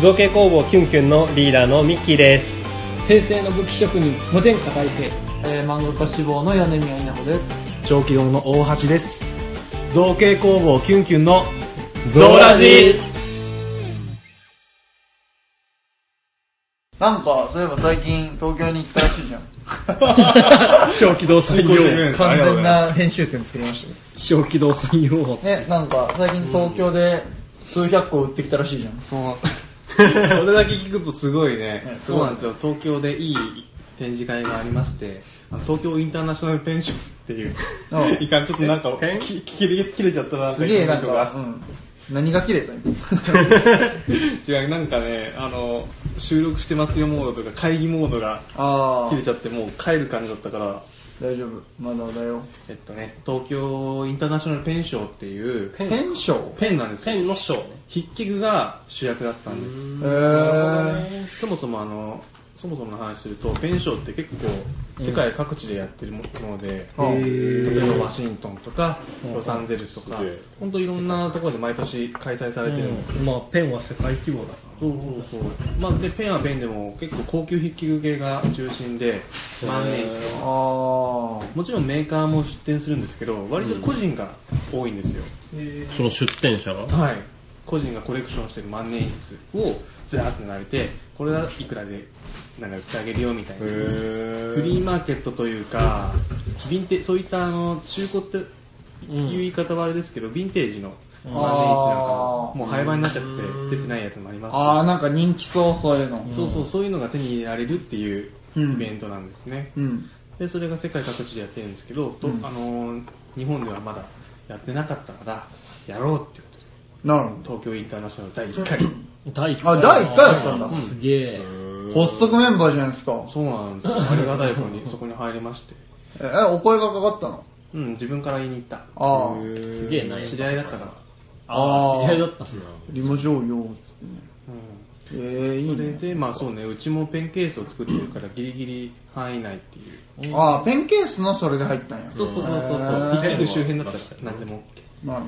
造形工房キュンキュンのリーダーのミッキーです。平成の武器職人無天下太平。えー、漫画家志望の米宮稲穂です。長期堂の大橋です。造形工房キュンキュンのゾーラジ。なんかそういえば最近東京に行ったらしいじゃん。小気道採用完全な編集点作りましたよ。小気道採用ねなんか最近東京で数百個売ってきたらしいじゃん。そう それだけ聞くとすごいね。ねそうなんですよ。東京でいい展示会がありましてあの東京インターナショナルペンションっていううんいかんちょっとなんか切れ切れちゃったなすげえなんコメントがか、うん、何が綺麗だよ違うなんかねあの収録してますよモードとか会議モードがあ。切れちゃってもう帰る感じだったから大丈夫。まだだよ。えっとね東京インターナショナルペンションっていうペンションペンなんですよ。ペンの章ね。筆記具が主役だったんです。へえそもそもあのそもそもの話するとペンションって結構世界各地でやってるもので、ー例えばワシントンとかロサンゼルスとか本当いろんなところで毎年開催されてるんですよ、まあペンは世界規模だかそうそうそう。まあでペンはペンでも結構高級筆記具系が中心で万年筆。あもちろんメーカーも出店するんですけど割と個人が多いんですよ、その出店者が？はい。個人がコレクションしてる万年筆をずらーっと並べてこれはいくらでなんか売ってあげるよみたいな。フリーマーケットというかヴィンテそういったあの中古っていう言い方はあれですけど、ヴィンテージの万年筆なんかも。もう廃盤になっちゃってて出てないやつもあります。しあーなんか人気そうそういうの。そうそうそういうのが手に入れられるっていううん。イベントなんですね、うん。でそれが世界各地でやってるんですけど、とうん。あのー日本ではまだやってなかったからやろうっていうことで。なるほ東京インターナショナル第1回。第1あ第一回やったんだ。すげえ。ど発足メンバーじゃないですか。そうなんですよ。ありがたいことに そこに入れまして。ええお声がかかったの？うん自分から言いに行った。ああすげえな知り合いだったからああ知り合いだったんだ。りましょうよつってね。うん。ええいいそれねでまあそうねうちもペンケースを作ってるからギリギリ範囲内っていう。ああペンケースのそれで入ったんや。そうそうそうそうへー。ペン周辺だったら何でも。OK なる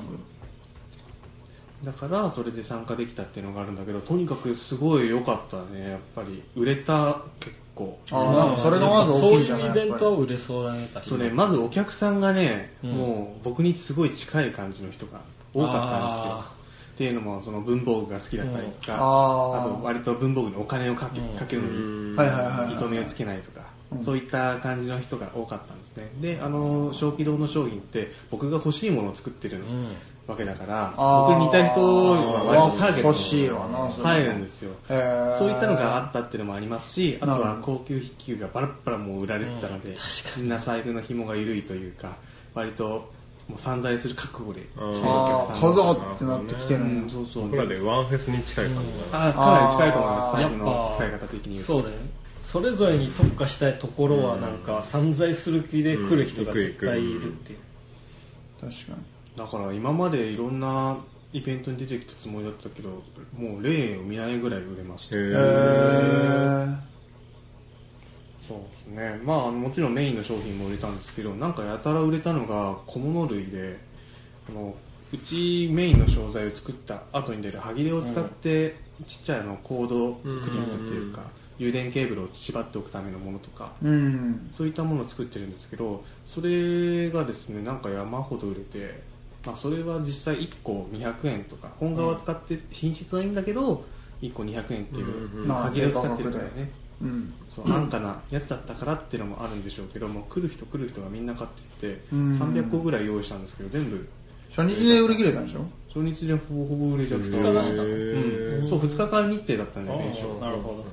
だからそれで参加できたっていうのがあるんだけどとにかくすごい良かったね。やっぱり売れた結構。ほどああなんかそれがまずそう大きいんじゃない？いうイベントは売れそうだね確かに。そうねまずお客さんがね、うん。もう僕にすごい近い感じの人が多かったんですよ。あっていうのもその文房具が好きだったりとか、うん。あー。あと割と文房具にお金をかけ,、かけるのに糸目をつけないとか、うん。そういった感じの人が多かったんですね。であの小気道の商品って僕が欲しいものを作ってるうん。わけだから、僕に似た人は割とターゲット欲しいわなそれ入るんですよ。そういったのがあったっていうのもありますしあとは高級筆記具がバラッバラもう売られてたので、みんな財布の紐が緩いというか割ともう散財する覚悟で来てるお客さんが。買うぞってなってきてるうんんやそうそう。僕らでワンフェスに近い感じ。だあかなり近いと思います。あー。財布の使い方的に言うと。そうだよね。それぞれに特化したいところはなんか散財する気で来る人が絶対いるっていう。確かだから今までいろんなイベントに出てきたつもりだったけどもう例を見ないぐらい売れました。にへえそうですね。まあもちろんメインの商品も売れたんですけどなんかやたら売れたのが小物類であのうちメインの商材を作った後に出る歯切れを使ってちっちゃいあのコードクリップっていうか誘電ケーブルを縛っておくためのものとかうんそういったものを作ってるんですけどそれがですねなんか山ほど売れて、まあ、それは実際1個200円とか本革使って品質はいいんだけど1個200円っていう、まあ、歯切れを使ってるからねうん。そう安価なやつだったからっていうのもあるんでしょうけども来る人来る人がみんな買っていってうん。300個ぐらい用意したんですけど全部。初日で売り切れたんでしょ？初日でほぼほぼ売れちゃって。二日出した。うん、そう2日間日程だったんでねなるほど。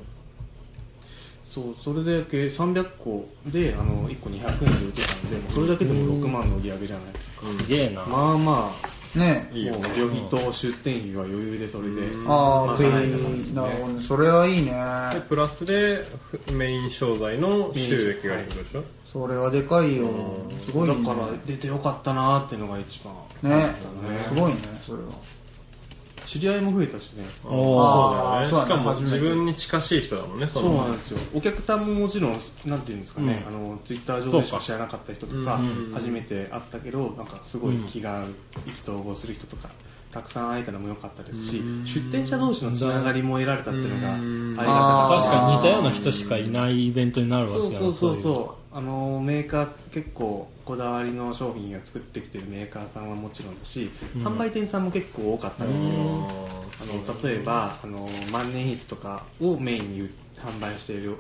そうそれだけ300個であの1個200円で売ってたんでそれだけでも6万の売り上げじゃないですか。すげえな。まあまね。あもう旅費と出店費は余裕でそれでああなるほどね。それはいいね。でプラスでメイン商材の収益がいるでしょ？それはでかいよ。すごいね。だから出てよかったなーっていうのが一番。ね。すごいねそれは知り合いも増えたしね。あー。そうだよね。しかも自分に近しい人だもんねそそうのなんですよ。お客さんももちろんなんていうんですかね、あのツイッター上でしか知らなかった人とか、初めて会ったけどなんかすごい気が合う、意気投合する人とかたくさん会えたのも良かったですし出店者同士のつながりも得られたっていうのがありがたかった。確かに。似たような人しかいないイベントになるわけやろそうそうそういそうあのメーカー結構こだわりの商品を作ってきてるメーカーさんはもちろんだし、販売店さんも結構多かったんですよ、あの例えばあの万年筆とかをメインに販売している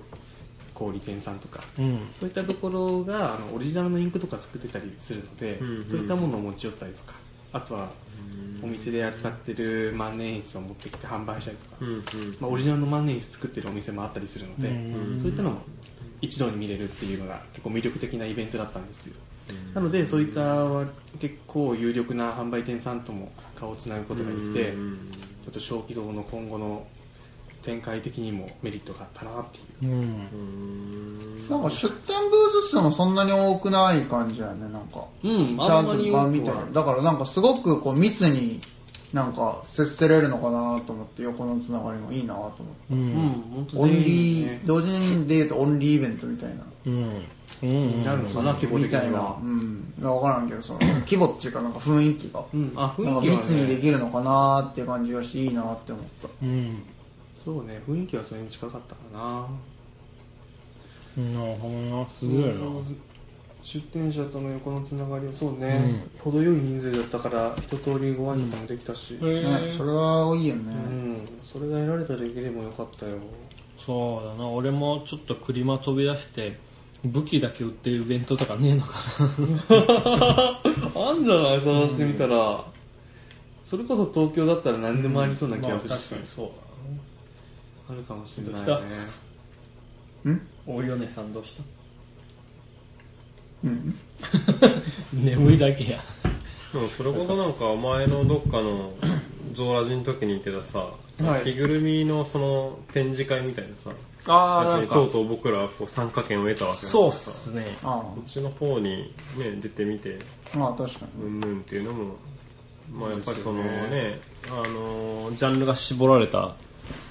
小売店さんとかうん。そういったところがあのオリジナルのインクとか作ってたりするので、うんそういったものを持ち寄ったりとかあとはお店で扱ってる万年筆を持ってきて販売したりとか、うんうん。まあ、オリジナルの万年筆作ってるお店もあったりするので、うん。そういったのも一度に見れるっていうのが結構魅力的なイベントだったんですよ、なのでそういった結構有力な販売店さんとも顔をつなぐことができて、うん。ちょっと小規模の今後の展開的にもメリットがあったなっていう。うん。なんか出店ブース数もそんなに多くない感じだよねなんか。うんちゃんと場みたいなだからなんかすごくこう密になんか接せれるのかなと思って横のつながりもいいなと思って。ううんん本当オンリー、ね。同時にで言うとオンリーイベントみたいな。うんうんなるのかな規模みたいな的には。うん。分からんけどその規模っていうかなんか雰囲気が。うん。あなんか雰囲気は密にでねきるのかなっていう感じがしていいなって思った。うんそうね雰囲気はそれに近かったかな。なるほどなすげえな出店者との横のつながりはそうね、程よい人数だったから一通りご挨拶もできたし、うんへねそれはいいよね。それが得られただけでもよかったよ。そうだな。俺もちょっとクリマ飛び出して武器だけ売ってるイベントとかねえのか あんじゃない？探してみたら、それこそ東京だったら何でもありそうなな気がするし、確かにそうあるかもしれないね。うん？だ大米さんどうした？うん。眠いだけや。でもそれこそなんか前のどっかのゾーラジの時に言ってたさ、はい。着ぐるみのその展示会みたいなさあやつにとうとう僕らはこう参加権を得たわけだからさ。そうっすね。あこっちの方にね出てみてあまあ確かに。うんぬんっていうのもまあやっぱりそのねあのージャンルが絞られた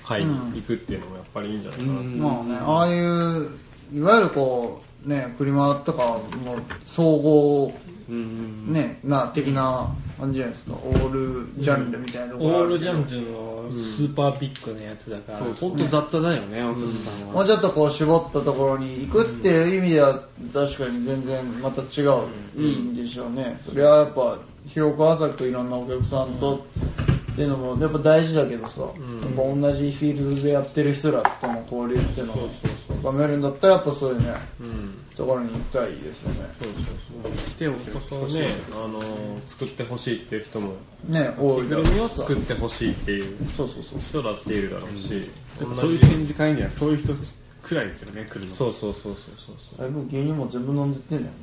会に行くっていうのもやっぱりいいんじゃないかなって、うんまあねああいういわゆるこうね車とかも総合うんうんねな的な感じじゃないですか。オールジャンルみたいなところあオールジャンルのスーパービッグなやつだから、本当雑多だよね奥さんは、もうちょっとこう絞ったところに行くっていう意味では確かに全然また違う、いいんでしょうね。それはやっぱ広く浅くいろんなお客さんとっていうのもやっぱ大事だけどさ、やっぱ同じフィールドでやってる人らとの交流っていうのを深めるんだったらやっぱそういうね。うんところに行きたいですよね。そうそうそう。来ておけこそねあのー作ってほしいっていう人もね多いだろう着ぐるみを作ってほしいっていうそうそうそう人だっているだろうし、そういう展示会にはそういう人くらいですよね来るのそうそうそうそうそう。そう最近芸人も全部飲んでってんだよね。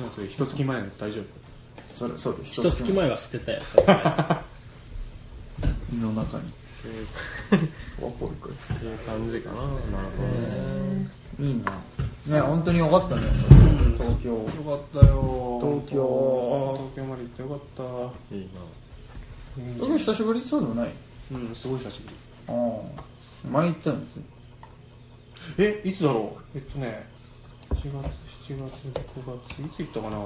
もうそれ一月前の大丈夫。それそうです一月前は捨てたよ胃の中に。ワホリクっていう感じかななるほどね。いいなね本当によかったね。東京。よかったよ。東京。東京まで行ってよかった。いい東京久しぶりそうでもない？うんすごい久しぶり。ああ。前行ったんですよえいつだろう？えっとね7月7月9月。いつ行ったかな？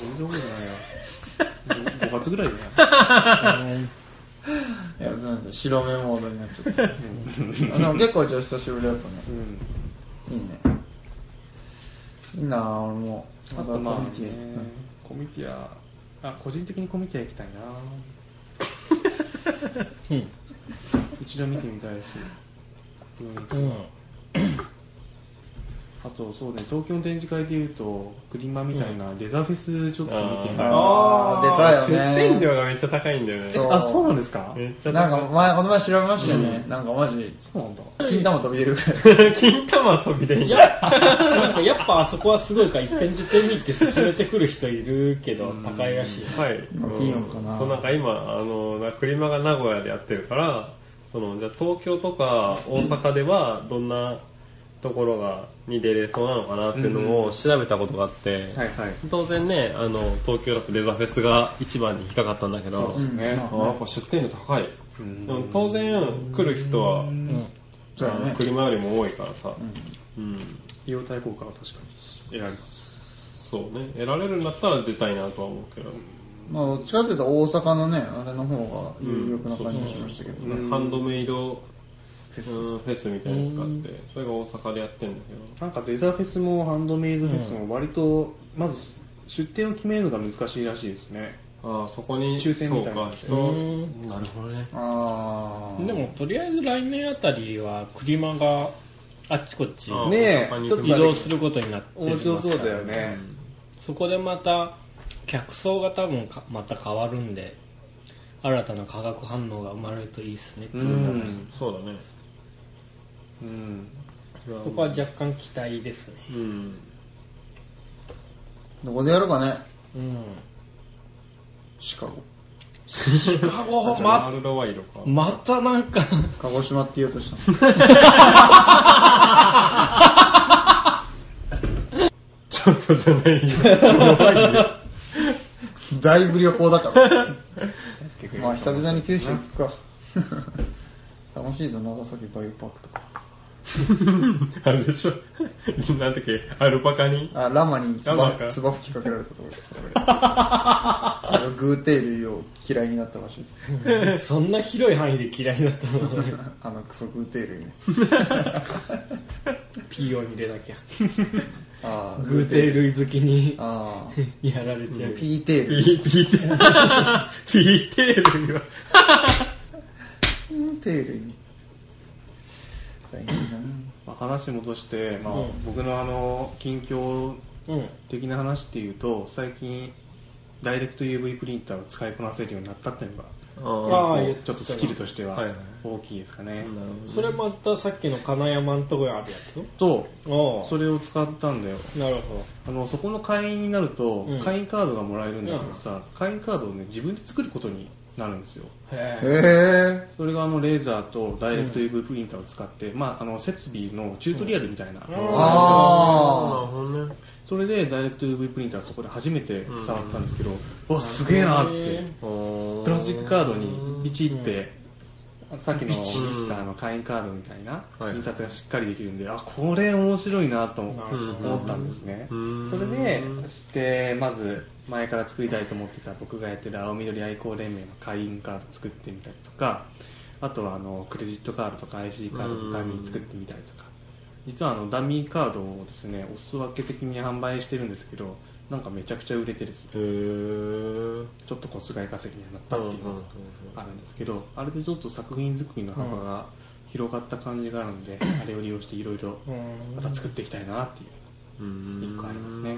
全然覚えてないや。5月ぐらいだね。いやすみません。白目モードになっちゃった。あでも結構じゃあ久しぶりだったね。うん。いいねいいなあ俺も。あとまあねコミティアあ個人的にコミティア行きたいな。うん。一度見てみたいし。うんあとそうね東京の展示会でいうとクリマみたいなデザフェスちょっと見てみたい。あああでかいよね。出店料がめっちゃ高いんだよね。そう。あそうなんですか？めっちゃなん高か前この前調べましたよね、なんかマジそうなんだ。金玉飛び出るぐらい。い 金玉飛びでいいいやなんかやっぱあそこはすごいから一遍出てみて進めてくる人いるけど高いらしい。はい、いいのかな。そうなんか今あのなクリマが名古屋でやってるからそのじゃあ東京とか大阪ではどんなところがに出れそうなのかなっていうのを調べたことがあって、はいはい。当然ねあの東京だとレザフェスが一番に引っかかったんだけど、う。ん。ね。あやっぱ出店料高い、うん。でも当然来る人は、うん。ねあの車よりも多いからさ、うん。費用対効果は確かに。得られますそうね。得られるんだったら出たいなとは思うけど、まあどっちかっていうと大阪のねあれの方が有力な感じがしましたけど、なん。かハンドメイドフェス,、フェスみたいなやつがあってそれが大阪でやってるんだけど。なんかデザフェスもハンドメイドフェスも割とまず出店を決めるのが難しいらしいですね。ああそこに抽選みたいな。人うん。なるほどね。ああでもとりあえず来年あたりは車があっちこっちね移動することになって面ますから白そうだよね、そこでまた客層が多分かまた変わるんで新たな化学反応が生まれるといいですねってういう、ん。そうだねうん。そこは若干期待ですね。うん。どこでやるかね。うん。シカゴ。シカゴ？ワまールドワイドか。またなんか。鹿児島って言おうとした。の ちょっとじゃない。よだいぶ旅行だから。まあ久々に九州行くか。楽しいぞ。長崎バイオパークとか あれでしょ。なんだっけ。アルパカに。あラマにつラマつば吹きかけられたそうです。あの グーテールを嫌いになったらしいです。そんな広い範囲で嫌いだったの？あのクソグーテールに。ね P を入れなきゃ。ああグーテール好きにああやられちゃう。ピーテール。ピーピーテール。ピーテールには。テールに大変だなまあ、話戻して、まあうん。僕のあの近況うん的な話っていうと最近ダイレクト UV プリンターを使いこなせるようになったっていうのがあちょっとスキルとしてははいはい。大きいですかね、それまたさっきの金山のとこにあるやつ？とおそれを使ったんだよ。なるほあのそこの会員になると、うん。会員カードがもらえるんだけどさ、会員カードをね自分で作ることになるんですよ。どへえそれがあのレーザーとダイレクト UV プリンターを使って、まあ、あの設備のチュートリアルみたいな、あなるあほどね。それでダイレクト UV プリンターそこで初めて触ったんですけど、わすげえなって。へプラスチックカードにピチって、さっきのミスターの会員カードみたいなはい。印刷がしっかりできるんで、あこれ面白いなと思ったんですね、うん。それでしてまず前から作りたいと思ってた僕がやってる青緑愛好連盟の会員カード作ってみたりとかあとはあのクレジットカードとか IC カードのダミー作ってみたりとか。実はあのダミーカードをですねお裾分け的に販売してるんですけどなんかめちゃくちゃ売れてですちょっと小遣い稼ぎにはなったっていうのがあるんですけどあれでちょっと作品作りの幅が広がった感じがあるんで、あれを利用していろいろうんまた作っていきたいなっていううん。一個ありますね。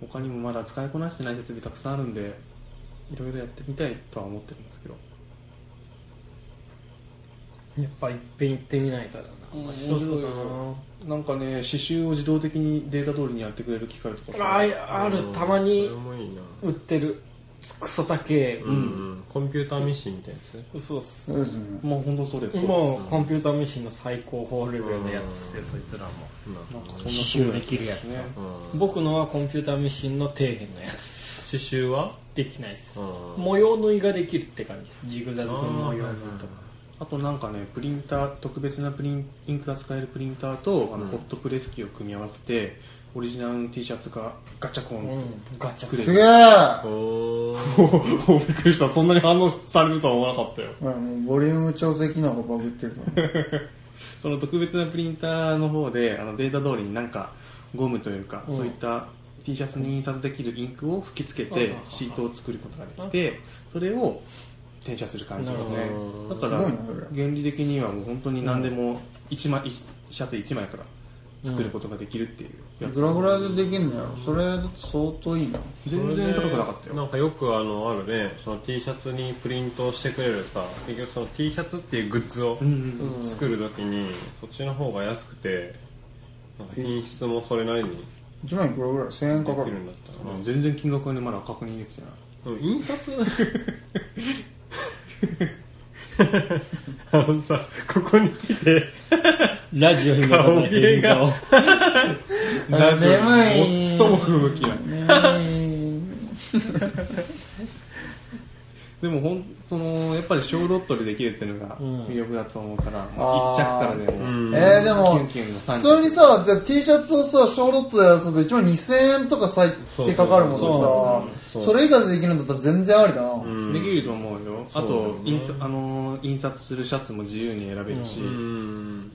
他にもまだ使いこなしてない設備たくさんあるんでいろいろやってみたいとは思ってるんですけど。やっぱいっぺん行ってみないとだな。面白そうだななんかね刺繍を自動的にデータ通りにやってくれる機械とかああるたまに売ってる。クソ高えうんうん。コンピューターミシンみたいなやつ？ねそうっすそう。ですねもう本当そうです。もうコンピューターミシンの最高峰レベルのやつでそいつらも。なんかそんな刺繍できるやつね。僕のはコンピューターミシンの底辺のやつ。刺繍は？できないっす。うん。模様縫いができるって感じです。ジグザグの模様縫いとかあとなんかねプリンター特別なプリンインクが使えるプリンターとあの、うん。ホットプレス機を組み合わせてオリジナルの T シャツがガチャコンうんガチャ作れる、すげえ。おー。おびっくりした。そんなに反応されるとは思わなかったよ。ほらもうボリューム調整機能がバグってるから。その特別なプリンターの方であのデータ通りになんかゴムというか、うん。そういった T シャツに印刷できるインクを吹き付けてうん。シートを作ることができてそれを転写する感じですね。だから原理的にはもう本当に何でも1枚シャツ1枚から作ることができるっていうやつ、グラグラでできんのやろ？それだと相当いいな。全然高くなかったよ。なんかよくあのあるね。その T シャツにプリントしてくれるさ結局その T シャツっていうグッズを作るときにそっちの方が安くて品質もそれなりにで1万いくらぐらい？1000円かかる。きるんだったらな。全然金額はねまだ確認できてない。印刷 あのさここに来てラジオにも顔芸が。顔あ眠い。最も不向きなでも本当のやっぱり小ロットでできるっていうのがん。魅力だと思うから、あー。一着からでも、うん。えー、でもキュンキュンの3普通にさじゃあ T シャツをさショーロットでやらすと1万2000円とか最低かかるもんでそうさそう。それ以下でできるんだったら全然ありだな、うん。できると思うよあとインスあのー印刷するシャツも自由に選べるし、うん。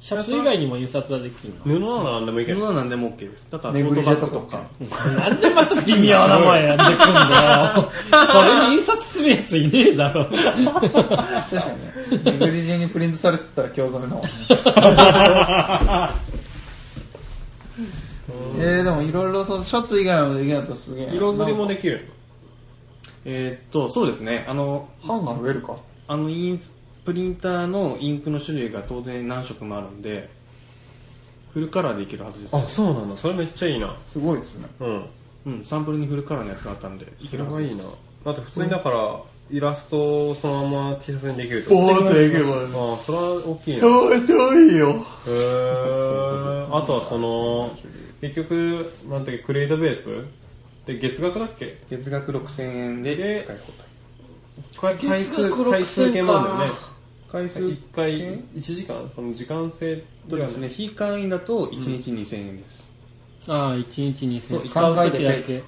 シャツ以外にも印刷はできる布なら何でもいける。布は何でも OK です。だからネグリジェとかトートバッグとか。のなんでまた微妙なもんやってくんだよそれに印刷するやついねえだろ。確かにね。ネグリジェにプリントされてたら興ざめだもんね。えー、でもいろいろそうシャツ以外もできるんだったらすげえ。な色釣りもできるえーっとそうですね。あの版が増えるかあのインスプリンターのインクの種類が当然何色もあるんでフルカラーでいけるはずですあそうなんだ。それめっちゃいいな。すごいですね。うん。うん、サンプルにフルカラーのやつがあったんでいけそれがいいるはずです。な。だって普通にだからイラストをそのまま T シャツにできるってボーっていけばああそれは大きいな。へ超いいよ。えあとはその結局なんていうかクレイトベース？で月額だっけ？月額6000円でで使い放題。回回数回数系もあるんだよね回数1回1時間？その時間制とですね非会員だと1日2000円です、ああ1日2000そう使う3回だけ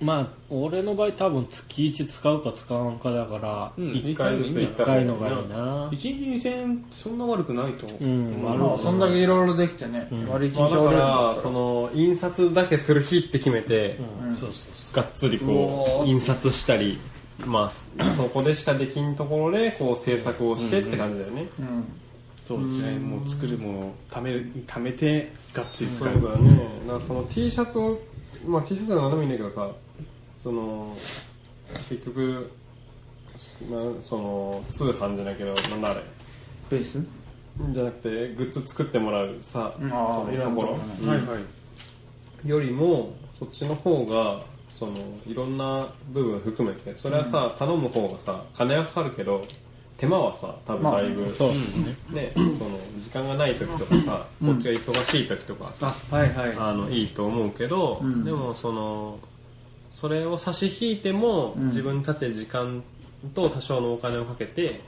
まあ俺の場合多分月1使うか使わんかだからうん1回ずつ行っ1た回のがいいな。1日2000円そんな悪くないと思う、うんまあ悪まあそんだけいろいろできてね、丸一まあ、だからその印刷だけする日って決めて、うん。そうそうそがっつりうおー。こう印刷したりまあそこでしかできんところでこう制作をしてって感じだよね、うん。そうですね。もう作るものを貯める貯めてがっつり使そううだよね。だからその T シャツをまあ T シャツは何でもいいんだけどさその結局なその通販じゃないけどなんだあれ。ベース？じゃなくてグッズ作ってもらうさ、うん。そのところはいはい。よりもそっちの方がそのいろんな部分含めてそれはさ、頼む方がさ金はかかるけど手間はさ多分だいぶ、うそうね。ねその時間がない時とかさ、こっちが忙しい時とかはさ、あはいはい。あのいいと思うけど、うん。でもそのそれを差し引いても、ん。自分たちで時間と多少のお金をかけて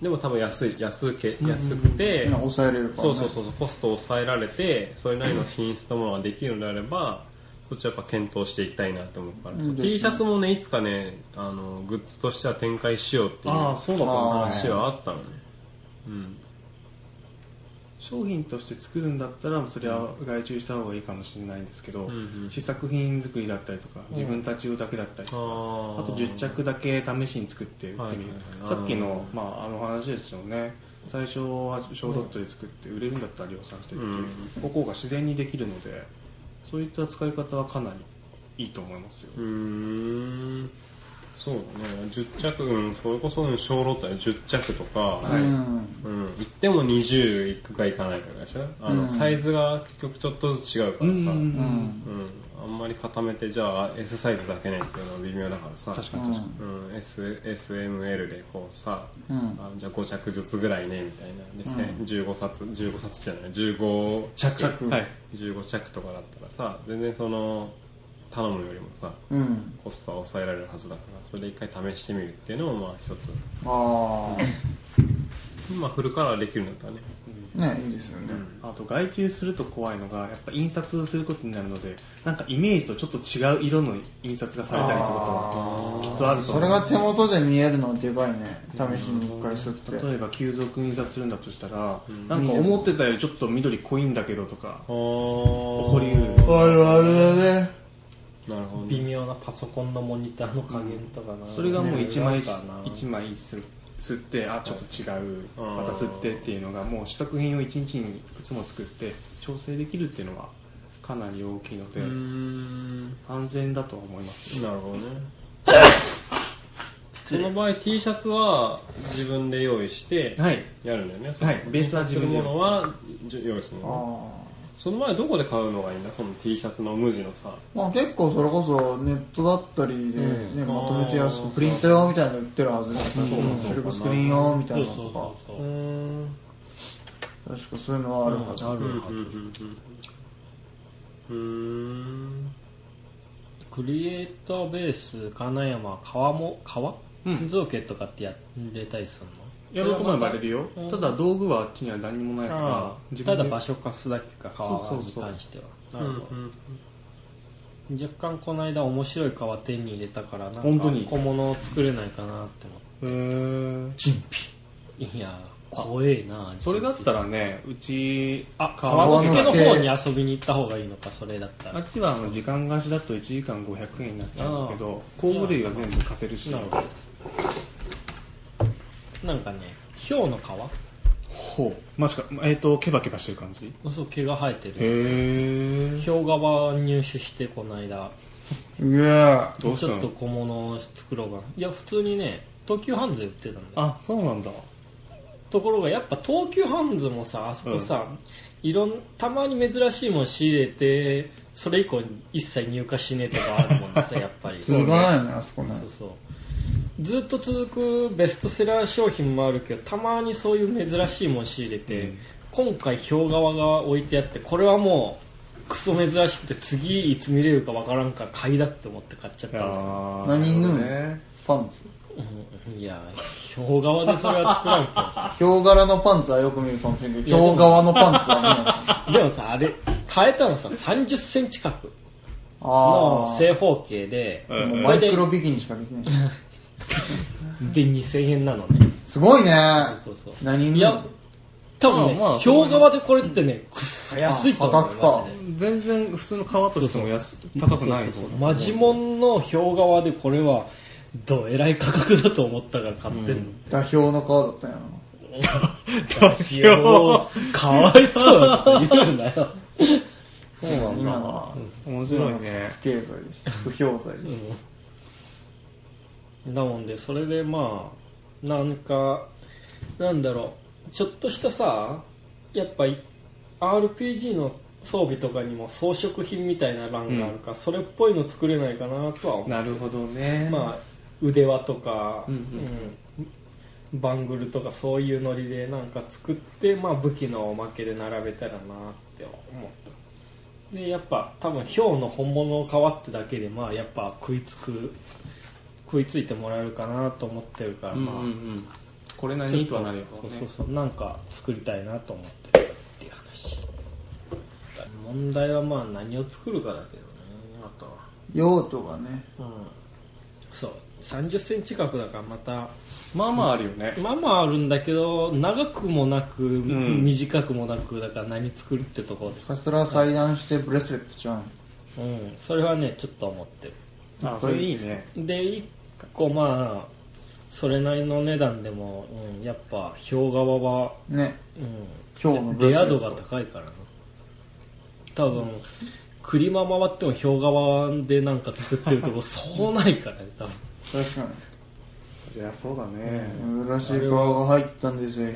でも多分安い安け安くて、今抑えれるから、ね、そうそうそうそうコストを抑えられてそれなりの品質のものができるのであればそっちはやっぱ検討していきたいなと思うから、うん。T シャツもねいつかねあのグッズとしては展開しようっていうああそうだったんですね。話はあったのね。うん商品として作るんだったらそれは外注した方がいいかもしれないんですけど、んうん。試作品作りだったりとか自分たち用だけだったりとか、ああと10着だけ試しに作って売ってみる、はいはいはい。さっきの,、まあ、あの話ですよね。最初は小ロットで作って売れるんだったら量産してっていう、うんここが自然にできるのでそういった使い方はかなりいいと思いますよ、そうだね。10着うんそれこそうん小ロットで10着とか、はい。うん。うん、行っても20いくかいかないかでしょ？あの、うん。サイズが結局ちょっとずつ違うからさ、うんうんうん。あんまり固めてじゃあ S サイズだけねっていうのは微妙だからさ。確かに確かうん。S SML でこうさ、うん。あじゃあ5着ずつぐらいねみたいな。で、15冊15冊じゃない。15着。着にはい。15着とかだったらさ全然その頼むよりもさうん。コストは抑えられるはずだからそれで一回試してみるっていうのもまあ一つ。あまあフルカラーできるんだったらね。あねいいですよね、あと外注すると怖いのがやっぱ印刷することになるのでなんかイメージとちょっと違う色の印刷がされたりってことはきっとあるとそれ思うんですよ。が手元で見えるのはでかいね試しに一回吸って例えば急速印刷するんだとしたら、なんか思ってたよりちょっと緑濃いんだけどとか起起こりうる。あるあるだねなるほどね。微妙なパソコンのモニターの加減とかな、それがもう一枚かな。一枚吸吸ってあちょっと違う。また吸ってっていうのがもう試作品を一日にいくつも作って調整できるっていうのはかなり大きいので安全だとは思います。よなるほどね。その場合 T シャツは自分で用意してはい。やるんだよね、はい。ベースは自分でする。ものは用意するあのね。あその場合どこで買うのがいいんだ？その T シャツの無地のさ。まあ結構それこそネットだったりで、ねうん。まとめて安あー。くプリント用みたいなの売ってるはずですそうそうシルクスクリーン用みたいなのとか。確かそういうのはあるはず、あるうんうんはずうん。クリエイターベース金山川も川、うん。造形とかってやれたりするのやろうと思えばやれるよ。うん。ただ道具はあっちには何もないからただ場所貸すだけか川にそうそうそう。関してはなうん。るほど、若干この間面白い革手に入れたからなんか本当に？小物を作れないかなって思へえ。陳っていや怖えなそれだったらねうちあ川川之助の方に遊びに行った方がいいのかそれだったら。あっちはあの時間貸しだと1時間500円になっちゃうんだけど工具類は全部貸せるし。なるほどなんかね氷の皮？ほう。マジかえっ、とケバケバしてる感じ？そう毛が生えてる。へえ氷革入手してこの間。すげえどうしたの？ちょっと小物を作ろうかな。いや普通にね東急ハンズで売ってたんだよ。あそうなんだ。ところがやっぱ東急ハンズもさあそこさ、いろんたまに珍しいもの仕入れてそれ以降一切入荷しねえとかあるもんでさやっぱり。続かないよねあそこね。そうそうずっと続くベストセラー商品もあるけどたまにそういう珍しいもの仕入れて、今回氷革が置いてあってこれはもうクソ珍しくて次いつ見れるかわからんから買いだって思って買っちゃった。何縫うパンツ。うん。いや氷革でそれは作らんけどさ。ヒョウ柄のパンツはよく見るかもしれんけどヒョウ側のパンツは見ないでもさあれ変えたのさ3 0センチ角ああの正方形でうん。もうマイクロビキニしかできない で2000円なのね。すごいね。そうそう。何縫ういや多分ね、まあまあ氷革でこれってねくっそ安いと思うマジで。全然普通の革としても安高くないそうそうそう。マジモンの氷革でこれはどえらい価格だと思ったから買ってんの、打表の顔だったんやいやもうかわいそうだって言うんだよ。そうなんだ。今のは。面白いね。不経済でした。不評罪でしだもんでそれでまあなんかなんだろうちょっとしたさやっぱり RPG の装備とかにも装飾品みたいな欄があるから、それっぽいの作れないかなとは思う。なるほどね。まあ腕輪とか、うんうんバングルとかそういうノリでなんか作って、まあ、武器のおまけで並べたらなって思った。でやっぱ多分ヒョウの本物の皮ってだけでまあやっぱ食いつく食いついてもらえるかなと思ってるから、うんうんまあうん。これなりちょっとにとはなるよそうねそうそう。なんか作りたいなと思ってるっていう話。問題はまあ何を作るかだけどねあとは。用途がね。うん。そう。3 0センチ角だからまたまあまああるよね。まあまああるんだけど長くもなく、ん短くもなくだから何作るってところ。でひたすら裁断してブレスレットちゃうんうん。それはねちょっと思ってる。あそれいいね。で1個まあそれなりの値段でも、うん、やっぱ氷革は、ね。うん、今日のブレスレットレア度が高いからな。多分、栗間回っても氷革でなんか作ってるとこ そうないからね多分。確かいやそうだね。に珍しい革が入ったんですよ。へへ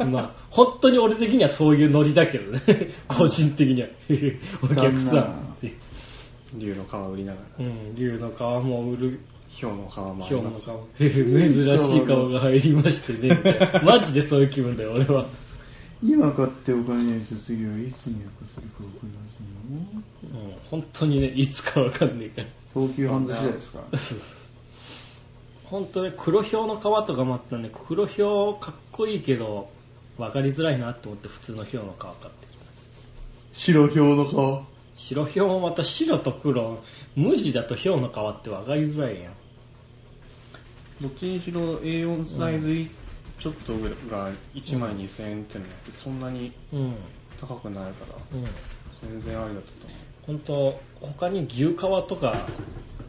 へ。まあ本当に俺的にはそういうノリだけどね。個人的には。お客さん竜の皮売りながら。うん竜の皮も売る。ヒョウの皮もあヒョウのります皮 珍しい皮が入りましてね。マジでそういう気分だよ俺は。今買ってお金ないと次はいつ入荷するか分かりませんようん本当にねいつかわかんないから。東急ハンズ時代ですか？ら本当ね黒ヒョウの皮とかもあったんで黒ヒョウかっこいいけど分かりづらいなと思って普通のヒョウの皮買って白表の革白ヒョウもまた白と黒無地だとヒョウの皮って分かりづらいやん。どっちにしろ A4 サイズちょっとが1枚2000円ってのはそんなにうん高くないからうん。全然ありだったと思本当他に牛皮とか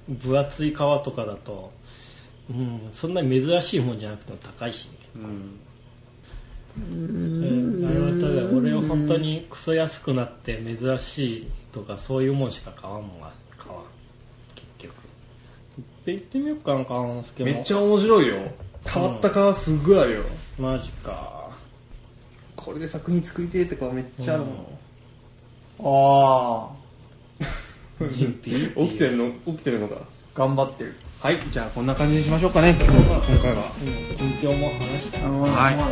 分厚い皮とかだと、うん、そんなに珍しいもんじゃなくても高いしね、ううん。うん、あれはただ俺は本当にクソ安くなって珍しいとかそういうもんしか買わんもんは買わん結局。で行ってみようかな川之助もめっちゃ面白いよ。変わった革すっごいあるよ。マジか。これで作品作りてえってかめっちゃあるもん。あ準備 起きてるの？起きてるのか？あ頑張ってる。はいじゃあこんな感じにしましょうかね今日は。今回は。うん。近況も話したあのはい。まあ